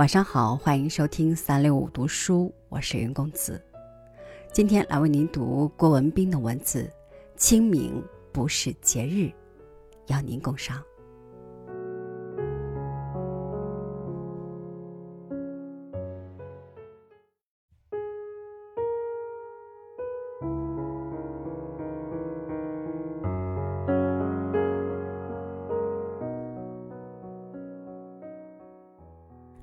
晚上好，欢迎收听三六五读书，我是云公子。今天来为您读郭文斌的文字。清明不是节日，邀您共赏。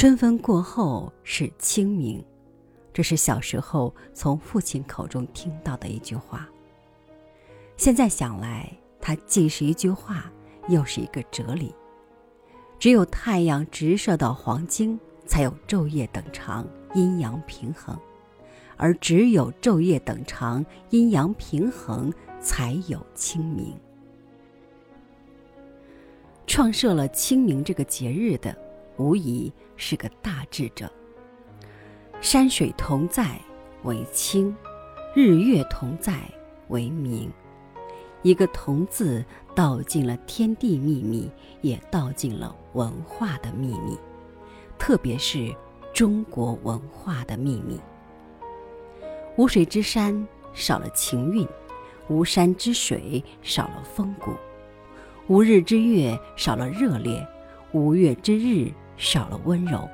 春分过后是清明，这是小时候从父亲口中听到的一句话。现在想来，它既是一句话，又是一个哲理。只有太阳直射到黄经，才有昼夜等长、阴阳平衡；而只有昼夜等长、阴阳平衡，才有清明。创设了清明这个节日的。无疑是个大智者。山水同在为清，日月同在为明。一个“同”字道尽了天地秘密，也道尽了文化的秘密，特别是中国文化的秘密。无水之山少了情韵，无山之水少了风骨，无日之月少了热烈，无月之日。少了温柔，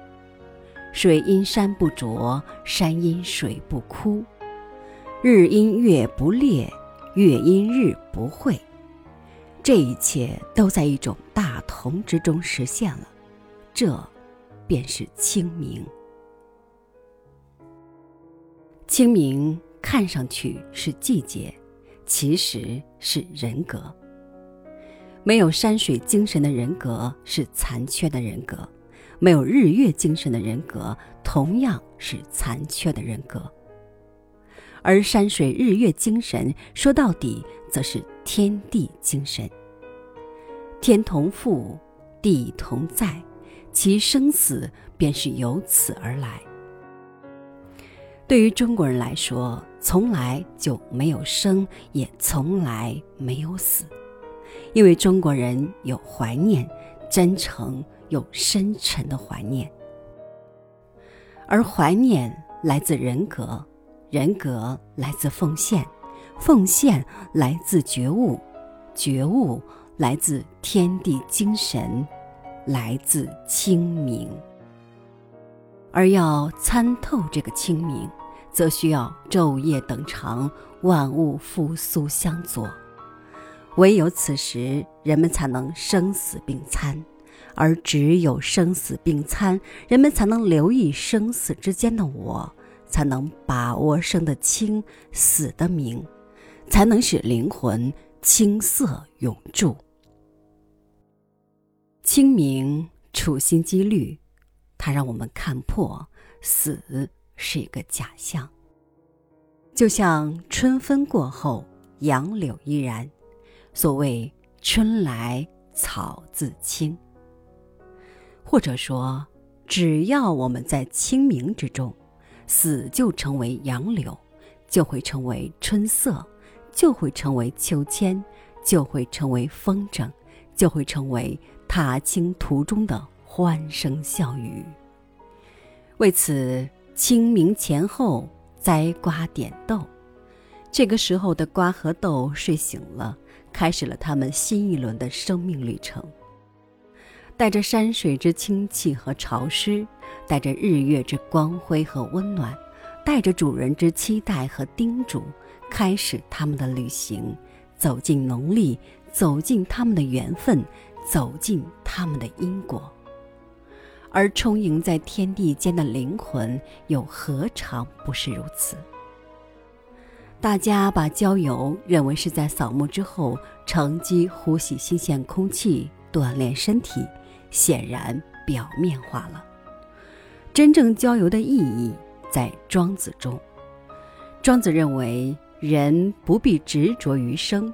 水因山不浊，山因水不枯，日因月不烈，月因日不晦，这一切都在一种大同之中实现了，这便是清明。清明看上去是季节，其实是人格。没有山水精神的人格是残缺的人格。没有日月精神的人格，同样是残缺的人格。而山水日月精神，说到底，则是天地精神。天同覆，地同在，其生死便是由此而来。对于中国人来说，从来就没有生，也从来没有死，因为中国人有怀念、真诚。有深沉的怀念，而怀念来自人格，人格来自奉献，奉献来自觉悟，觉悟来自天地精神，来自清明。而要参透这个清明，则需要昼夜等长，万物复苏相佐。唯有此时，人们才能生死并参。而只有生死并参，人们才能留意生死之间的我，才能把握生的清，死的明，才能使灵魂青涩永驻。清明处心积虑，它让我们看破死是一个假象。就像春分过后，杨柳依然，所谓春来草自青。或者说，只要我们在清明之中，死就成为杨柳，就会成为春色，就会成为秋千，就会成为风筝，就会成为踏青途中的欢声笑语。为此，清明前后栽瓜点豆，这个时候的瓜和豆睡醒了，开始了他们新一轮的生命旅程。带着山水之清气和潮湿，带着日月之光辉和温暖，带着主人之期待和叮嘱，开始他们的旅行，走进农历，走进他们的缘分，走进他们的因果。而充盈在天地间的灵魂，又何尝不是如此？大家把郊游认为是在扫墓之后，乘机呼吸新鲜空气，锻炼身体。显然表面化了。真正郊游的意义在庄子中。庄子认为，人不必执着于生，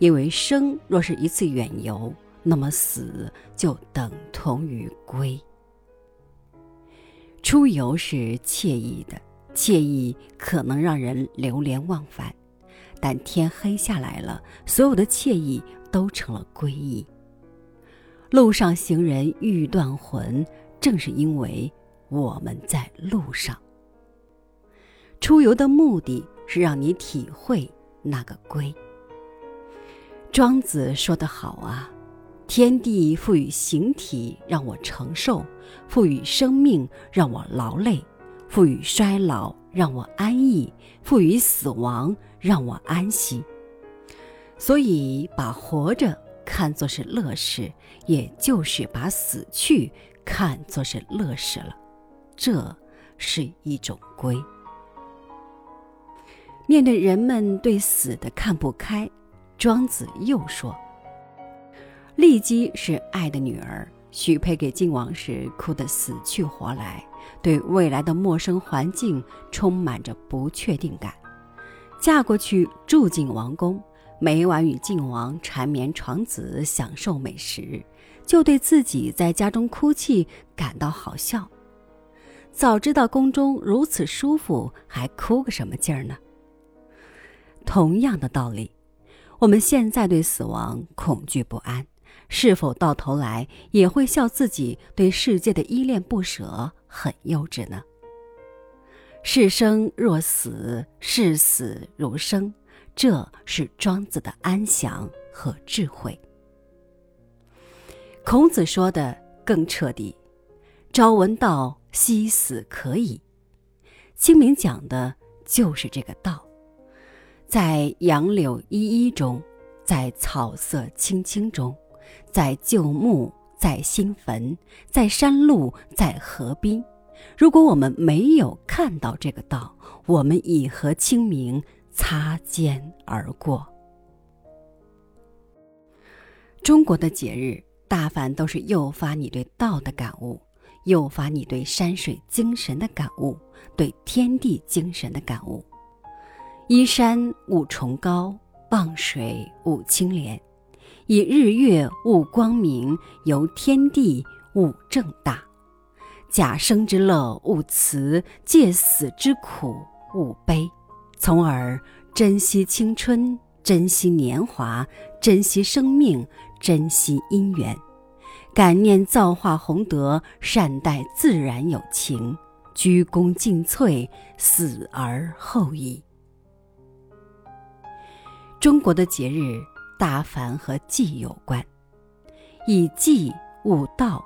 因为生若是一次远游，那么死就等同于归。出游是惬意的，惬意可能让人流连忘返，但天黑下来了，所有的惬意都成了归意。路上行人欲断魂，正是因为我们在路上。出游的目的是让你体会那个归。庄子说得好啊，天地赋予形体让我承受，赋予生命让我劳累，赋予衰老让我安逸，赋予死亡让我安息。所以，把活着看作是乐事，也就是把死去看作是乐事了，这是一种归。面对人们对死的看不开。庄子又说：“骊姬是爱的女儿，许配给晋王时哭得死去活来，对未来的陌生环境充满着不确定感。嫁过去住进王宫，每晚与靖王缠绵床子，享受美食，就对自己在家中哭泣感到好笑。早知道宫中如此舒服，还哭个什么劲儿呢？同样的道理。”我们现在对死亡恐惧不安，是否到头来也会笑自己对世界的依恋不舍很幼稚呢？是生若死，是死如生，这是庄子的安详和智慧。孔子说的更彻底：“朝闻道，夕死可矣。”清明讲的就是这个道。在杨柳依依中，在草色青青中，在旧墓，在新坟，在山路，在河滨。如果我们没有看到这个道，我们以和清明擦肩而过。中国的节日，大凡都是诱发你对道的感悟，诱发你对山水精神的感悟，对天地精神的感悟。依山悟崇高，傍水悟清廉；以日月悟光明，由天地悟正大。假生之乐悟慈，借死之苦悟悲，从而珍惜青春，珍惜年华，珍惜生命，珍惜姻缘，感念造化宏德，善待自然有情，鞠躬尽瘁，死而后已。中国的节日大凡和祭有关，以祭悟道，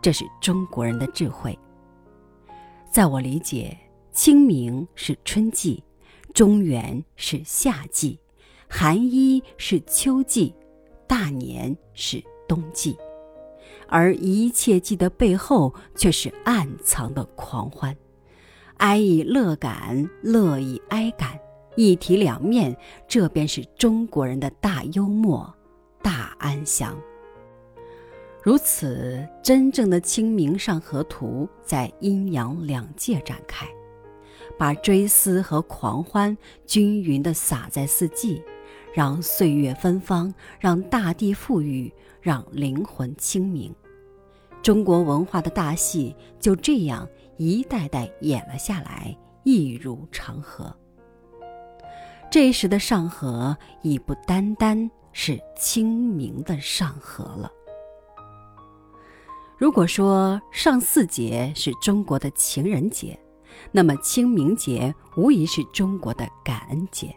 这是中国人的智慧。在我理解，清明是春季，中元是夏季，寒衣是秋季，大年是冬季，而一切祭的背后却是暗藏的狂欢，哀以乐感，乐以哀感。一体两面，这便是中国人的大幽默、大安详。如此，真正的《清明上河图》在阴阳两界展开，把追思和狂欢均匀地洒在四季，让岁月芬芳，让大地富裕，让灵魂清明。中国文化的大戏就这样一代代演了下来，一如长河。这时的上河已不单单是清明的上河了。如果说上巳节是中国的情人节，那么清明节无疑是中国的感恩节。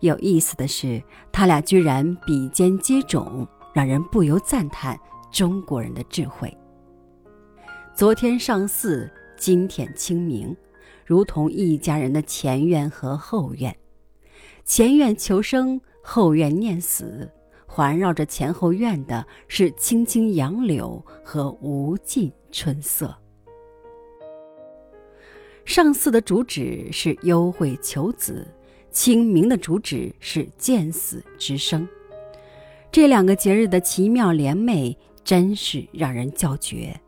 有意思的是，他俩居然比肩接踵，让人不由赞叹中国人的智慧。昨天上巳，今天清明，如同一家人的前院和后院。前院求生，后院念死，环绕着前后院的是青青杨柳和无尽春色。上巳的主旨是幽会求子，清明的主旨是见死之生。这两个节日的奇妙联袂，真是让人叫绝。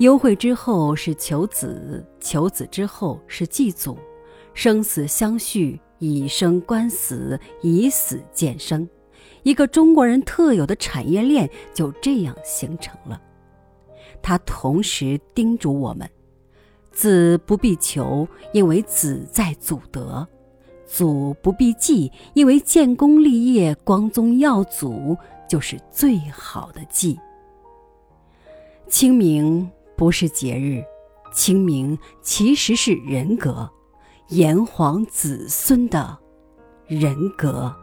幽会之后是求子，求子之后是祭祖，生死相续。以生观死，以死见生，一个中国人特有的产业链就这样形成了。他同时叮嘱我们：子不必求，因为子在祖德；祖不必祭，因为建功立业、光宗耀祖就是最好的祭。清明不是节日，清明其实是人格，炎黄子孙的人格。